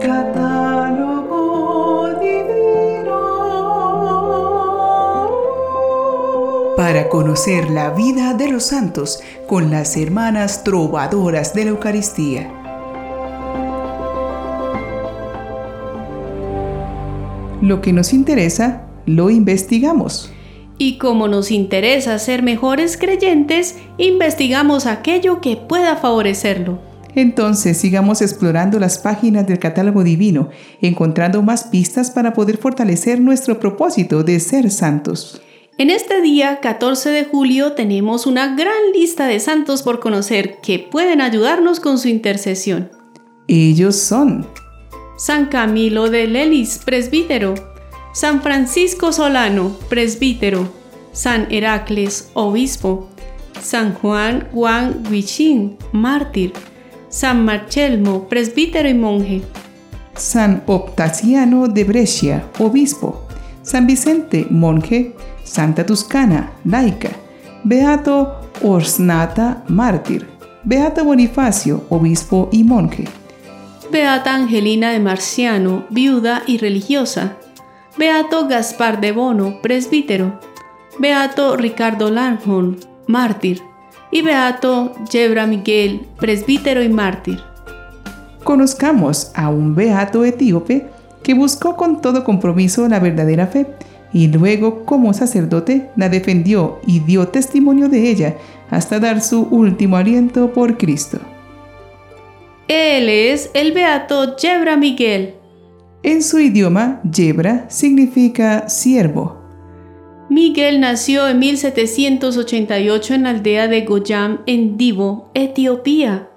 Catálogo divino. Para conocer la vida de los santos con las hermanas trovadoras de la Eucaristía. Lo que nos interesa, lo investigamos. Y como nos interesa ser mejores creyentes, investigamos aquello que pueda favorecerlo. Entonces sigamos explorando las páginas del catálogo divino, encontrando más pistas para poder fortalecer nuestro propósito de ser santos. En este día 14 de julio tenemos una gran lista de santos por conocer que pueden ayudarnos con su intercesión. Ellos son San Camilo de Lelis, presbítero, San Francisco Solano, presbítero, San Heracles, obispo, San Juan Juan Huichin, mártir, San Marchelmo, presbítero y monje, San Optaciano de Brescia, obispo, San Vicente, monje, Santa Tuscana, laica, Beato Orsnata, mártir, Beato Bonifacio, obispo y monje, Beata Angelina de Marciano, viuda y religiosa, Beato Gaspar de Bono, presbítero, Beato Ricardo Lanjon, mártir, y Beato Yebra Miguel, presbítero y mártir. Conozcamos a un beato etíope que buscó con todo compromiso la verdadera fe y luego como sacerdote la defendió y dio testimonio de ella hasta dar su último aliento por Cristo. Él es el beato Yebra Miguel. En su idioma, Yebra significa siervo. Miguel nació en 1788 en la aldea de Goyam, en Divo, Etiopía.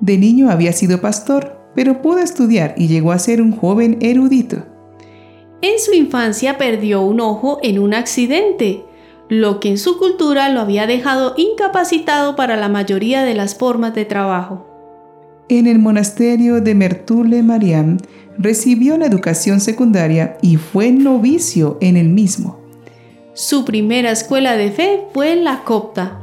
De niño había sido pastor, pero pudo estudiar y llegó a ser un joven erudito. En su infancia perdió un ojo en un accidente, lo que en su cultura lo había dejado incapacitado para la mayoría de las formas de trabajo. En el monasterio de Mertule Mariam recibió la educación secundaria y fue novicio en el mismo. Su primera escuela de fe fue la copta.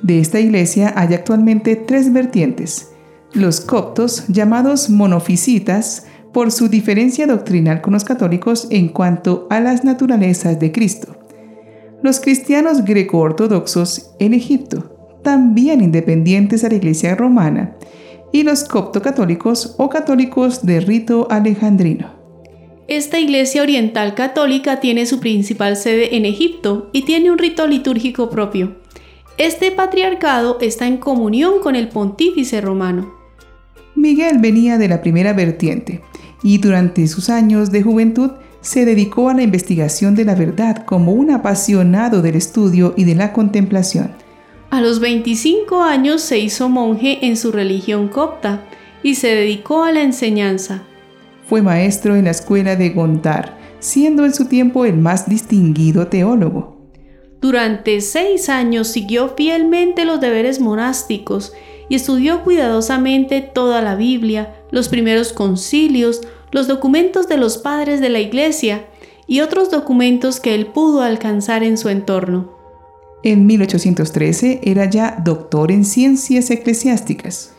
De esta iglesia hay actualmente tres vertientes. Los coptos, llamados monofisitas, por su diferencia doctrinal con los católicos en cuanto a las naturalezas de Cristo. Los cristianos greco-ortodoxos en Egipto, también independientes a la iglesia romana, y los copto-católicos o católicos de rito alejandrino. Esta iglesia oriental católica tiene su principal sede en Egipto y tiene un rito litúrgico propio. Este patriarcado está en comunión con el pontífice romano. Miguel venía de la primera vertiente y durante sus años de juventud se dedicó a la investigación de la verdad como un apasionado del estudio y de la contemplación. A los 25 años se hizo monje en su religión copta y se dedicó a la enseñanza. Fue maestro en la escuela de Gondar, siendo en su tiempo el más distinguido teólogo. Durante seis años siguió fielmente los deberes monásticos y estudió cuidadosamente toda la Biblia, los primeros concilios, los documentos de los padres de la Iglesia y otros documentos que él pudo alcanzar en su entorno. En 1813 era ya doctor en ciencias eclesiásticas.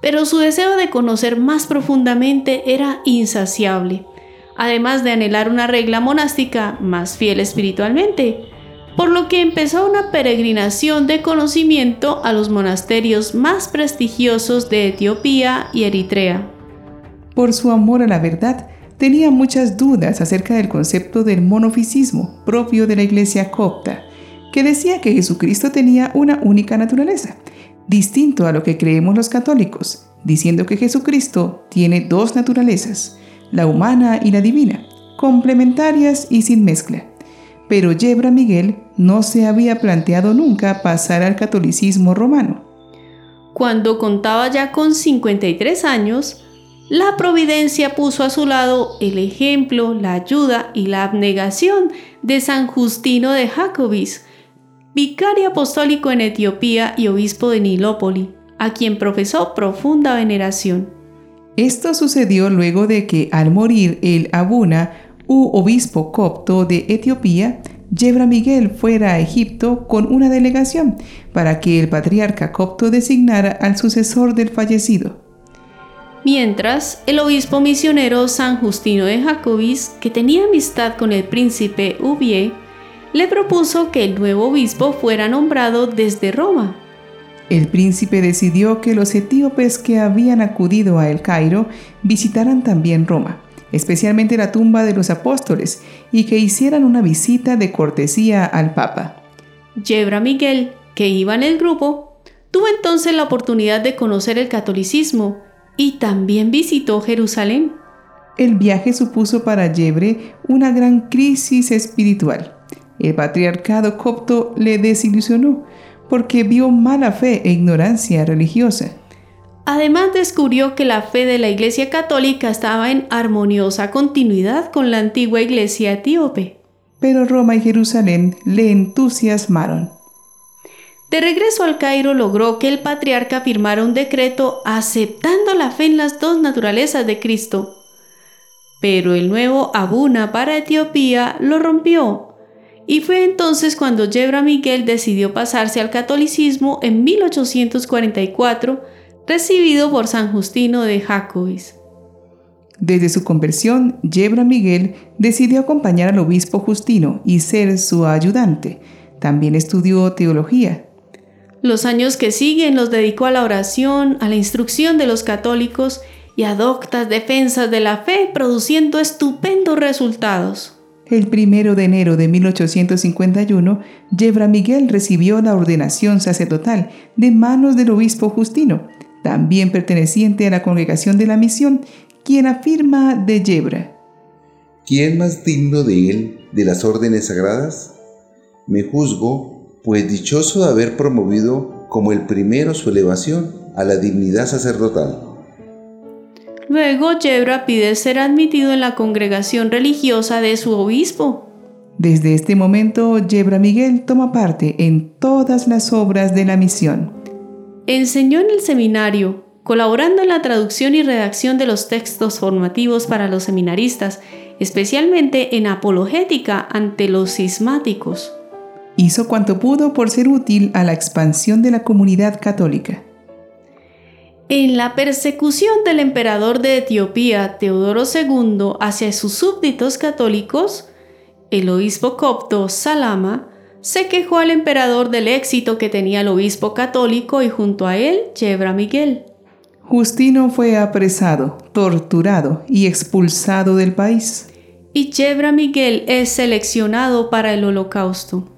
Pero su deseo de conocer más profundamente era insaciable, además de anhelar una regla monástica más fiel espiritualmente, por lo que empezó una peregrinación de conocimiento a los monasterios más prestigiosos de Etiopía y Eritrea. Por su amor a la verdad, tenía muchas dudas acerca del concepto del monofisismo propio de la iglesia copta, que decía que Jesucristo tenía una única naturaleza, distinto a lo que creemos los católicos, diciendo que Jesucristo tiene dos naturalezas, la humana y la divina, complementarias y sin mezcla. Pero Yebra Miguel no se había planteado nunca pasar al catolicismo romano. Cuando contaba ya con 53 años, la providencia puso a su lado el ejemplo, la ayuda y la abnegación de San Justino de Jacobis, vicario apostólico en Etiopía y obispo de Nilópoli, a quien profesó profunda veneración. Esto sucedió luego de que al morir el Abuna, u obispo copto de Etiopía, Yebra Miguel fuera a Egipto con una delegación para que el patriarca copto designara al sucesor del fallecido. Mientras, el obispo misionero San Justino de Jacobis, que tenía amistad con el príncipe Ubié, le propuso que el nuevo obispo fuera nombrado desde Roma. El príncipe decidió que los etíopes que habían acudido a El Cairo visitaran también Roma, especialmente la tumba de los apóstoles, y que hicieran una visita de cortesía al Papa. Yebra Miguel, que iba en el grupo, tuvo entonces la oportunidad de conocer el catolicismo y también visitó Jerusalén. El viaje supuso para Yebre una gran crisis espiritual. El patriarcado copto le desilusionó porque vio mala fe e ignorancia religiosa. Además descubrió que la fe de la Iglesia Católica estaba en armoniosa continuidad con la antigua Iglesia etíope. Pero Roma y Jerusalén le entusiasmaron. De regreso al Cairo logró que el patriarca firmara un decreto aceptando la fe en las dos naturalezas de Cristo. Pero el nuevo Abuna para Etiopía lo rompió y fue entonces cuando Yebra Miguel decidió pasarse al catolicismo en 1844, recibido por San Justino de Jacobis. Desde su conversión, Yebra Miguel decidió acompañar al obispo Justino y ser su ayudante. También estudió teología. Los años que siguen los dedicó a la oración, a la instrucción de los católicos y a doctas defensas de la fe, produciendo estupendos resultados. El primero de enero de 1851, Yebra Miguel recibió la ordenación sacerdotal de manos del obispo Justino, también perteneciente a la congregación de la misión, quien afirma de Yebra. ¿Quién más digno de él de las órdenes sagradas? Me juzgo, pues dichoso de haber promovido como el primero su elevación a la dignidad sacerdotal. Luego Yebra pide ser admitido en la congregación religiosa de su obispo. Desde este momento, Yebra Miguel toma parte en todas las obras de la misión. Enseñó en el seminario, colaborando en la traducción y redacción de los textos formativos para los seminaristas, especialmente en apologética ante los cismáticos. Hizo cuanto pudo por ser útil a la expansión de la comunidad católica. En la persecución del emperador de Etiopía, Teodoro II, hacia sus súbditos católicos, el obispo copto Salama se quejó al emperador del éxito que tenía el obispo católico y junto a él Yebra Miguel. Justino fue apresado, torturado y expulsado del país. Y Yebra Miguel es seleccionado para el holocausto.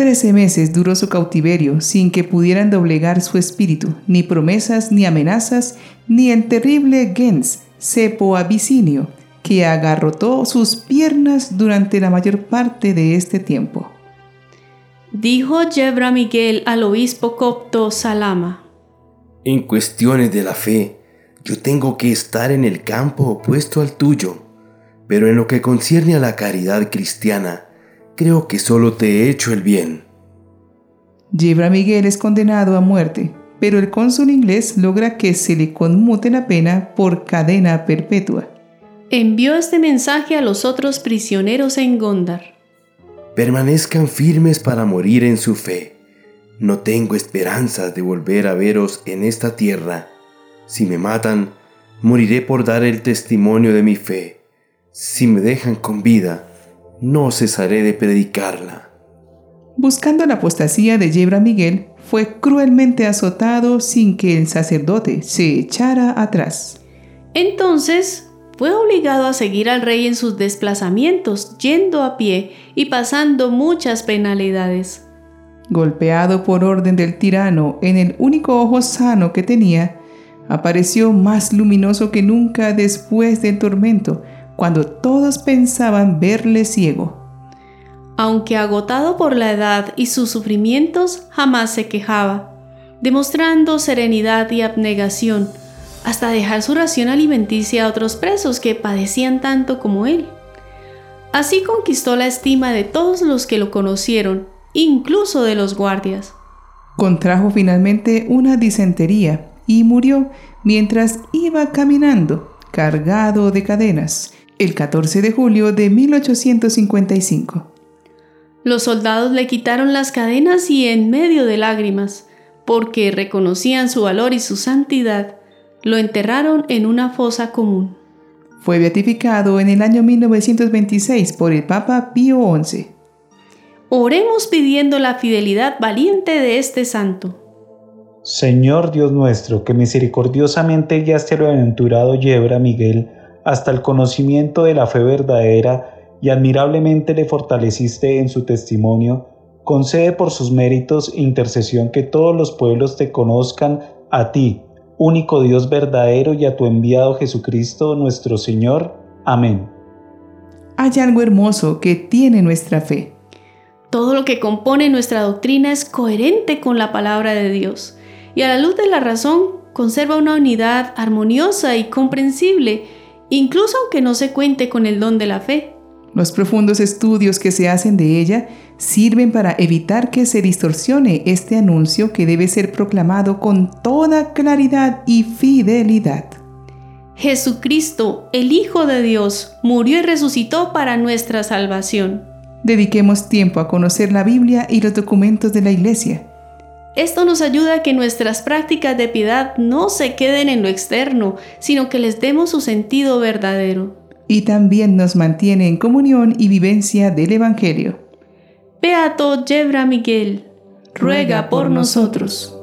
Trece meses duró su cautiverio sin que pudieran doblegar su espíritu, ni promesas, ni amenazas, ni el terrible Gens, cepo abisinio, que agarrotó sus piernas durante la mayor parte de este tiempo. Dijo Yebra Miguel al obispo copto Salama. En cuestiones de la fe, yo tengo que estar en el campo opuesto al tuyo, pero en lo que concierne a la caridad cristiana, creo que solo te he hecho el bien. Yebra Miguel es condenado a muerte, pero el cónsul inglés logra que se le conmute la pena por cadena perpetua. Envió este mensaje a los otros prisioneros en Gondar. Permanezcan firmes para morir en su fe. No tengo esperanzas de volver a veros en esta tierra. Si me matan, moriré por dar el testimonio de mi fe. Si me dejan con vida, no cesaré de predicarla. Buscando la apostasía de Yebra Miguel, fue cruelmente azotado sin que el sacerdote se echara atrás. Entonces fue obligado a seguir al rey en sus desplazamientos, yendo a pie y pasando muchas penalidades. Golpeado por orden del tirano en el único ojo sano que tenía, apareció más luminoso que nunca después del tormento, cuando todos pensaban verle ciego. Aunque agotado por la edad y sus sufrimientos, jamás se quejaba, demostrando serenidad y abnegación, hasta dejar su ración alimenticia a otros presos que padecían tanto como él. Así conquistó la estima de todos los que lo conocieron, incluso de los guardias. Contrajo finalmente una disentería y murió mientras iba caminando, cargado de cadenas, el 14 de julio de 1855. Los soldados le quitaron las cadenas y en medio de lágrimas, porque reconocían su valor y su santidad, Lo enterraron en una fosa común. Fue beatificado en el año 1926 por el Papa Pío XI. Oremos pidiendo la fidelidad valiente de este santo. Señor Dios nuestro, que misericordiosamente guiaste al aventurado Yebra Miguel hasta el conocimiento de la fe verdadera y admirablemente le fortaleciste en su testimonio, concede por sus méritos e intercesión que todos los pueblos te conozcan a ti, único Dios verdadero, y a tu enviado Jesucristo nuestro Señor. Amén. Hay algo hermoso que tiene nuestra fe. Todo lo que compone nuestra doctrina es coherente con la palabra de Dios y a la luz de la razón conserva una unidad armoniosa y comprensible, incluso aunque no se cuente con el don de la fe. Los profundos estudios que se hacen de ella sirven para evitar que se distorsione este anuncio que debe ser proclamado con toda claridad y fidelidad. Jesucristo, el Hijo de Dios, murió y resucitó para nuestra salvación. Dediquemos tiempo a conocer la Biblia y los documentos de la Iglesia esto nos ayuda a que nuestras prácticas de piedad no se queden en lo externo, sino que les demos su sentido verdadero. Y también nos mantiene en comunión y vivencia del Evangelio. Beato Yebra Miguel, ruega por nosotros.